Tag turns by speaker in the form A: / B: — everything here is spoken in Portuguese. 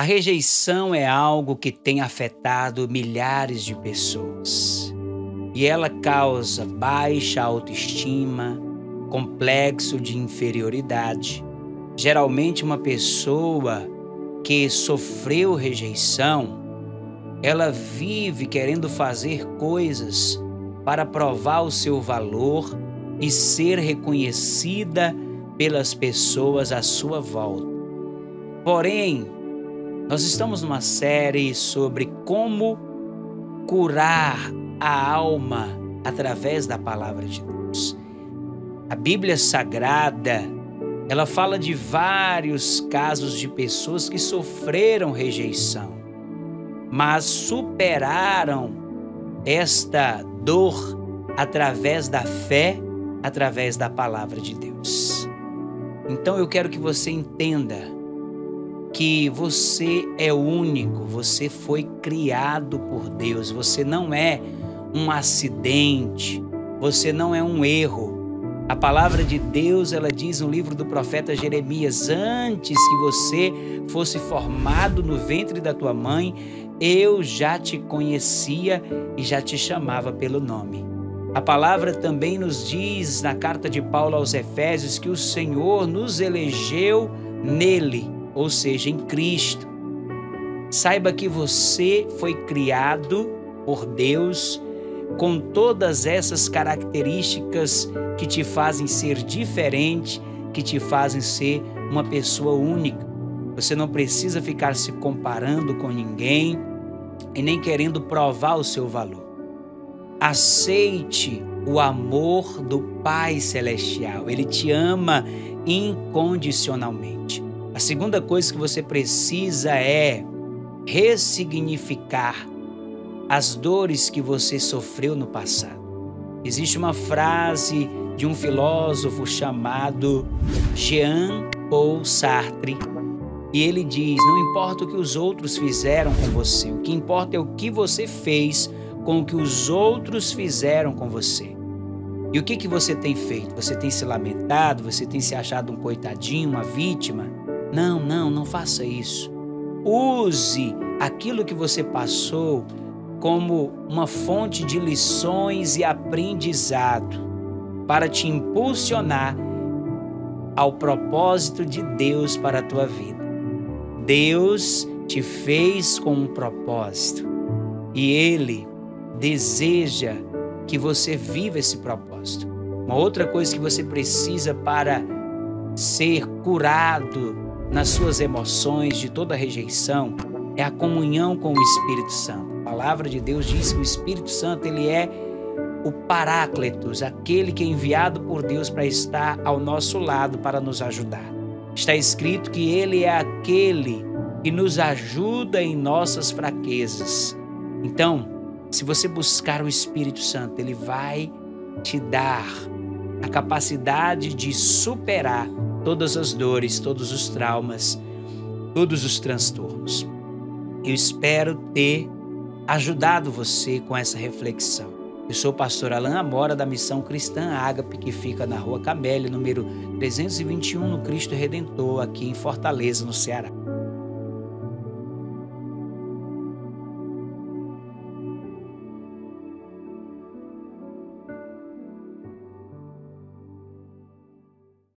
A: A rejeição é algo que tem afetado milhares de pessoas e ela causa baixa autoestima, complexo de inferioridade. Geralmente, uma pessoa que sofreu rejeição, ela vive querendo fazer coisas para provar o seu valor e ser reconhecida pelas pessoas à sua volta. Porém, nós estamos numa série sobre como curar a alma através da palavra de Deus. A Bíblia Sagrada, ela fala de vários casos de pessoas que sofreram rejeição, mas superaram esta dor através da fé, através da palavra de Deus. Então eu quero que você entenda que você é único, você foi criado por Deus, você não é um acidente, você não é um erro. A palavra de Deus, ela diz no livro do profeta Jeremias: Antes que você fosse formado no ventre da tua mãe, eu já te conhecia e já te chamava pelo nome. A palavra também nos diz na carta de Paulo aos Efésios que o Senhor nos elegeu nele ou seja, em Cristo. Saiba que você foi criado por Deus com todas essas características que te fazem ser diferente, que te fazem ser uma pessoa única. Você não precisa ficar se comparando com ninguém e nem querendo provar o seu valor. Aceite o amor do Pai Celestial. Ele te ama incondicionalmente. A segunda coisa que você precisa é ressignificar as dores que você sofreu no passado. Existe uma frase de um filósofo chamado Jean Paul Sartre e ele diz: Não importa o que os outros fizeram com você, o que importa é o que você fez com o que os outros fizeram com você. E o que, que você tem feito? Você tem se lamentado? Você tem se achado um coitadinho, uma vítima? Não, não, não faça isso. Use aquilo que você passou como uma fonte de lições e aprendizado para te impulsionar ao propósito de Deus para a tua vida. Deus te fez com um propósito e Ele deseja que você viva esse propósito. Uma outra coisa que você precisa para ser curado nas suas emoções de toda rejeição é a comunhão com o Espírito Santo. A palavra de Deus diz que o Espírito Santo ele é o Paráclitos, aquele que é enviado por Deus para estar ao nosso lado para nos ajudar. Está escrito que ele é aquele que nos ajuda em nossas fraquezas. Então, se você buscar o Espírito Santo, ele vai te dar a capacidade de superar todas as dores, todos os traumas, todos os transtornos. Eu espero ter ajudado você com essa reflexão. Eu sou o pastor Alain Amora da Missão Cristã Ágape, que fica na Rua Camélia, número 321, no Cristo Redentor, aqui em Fortaleza, no Ceará.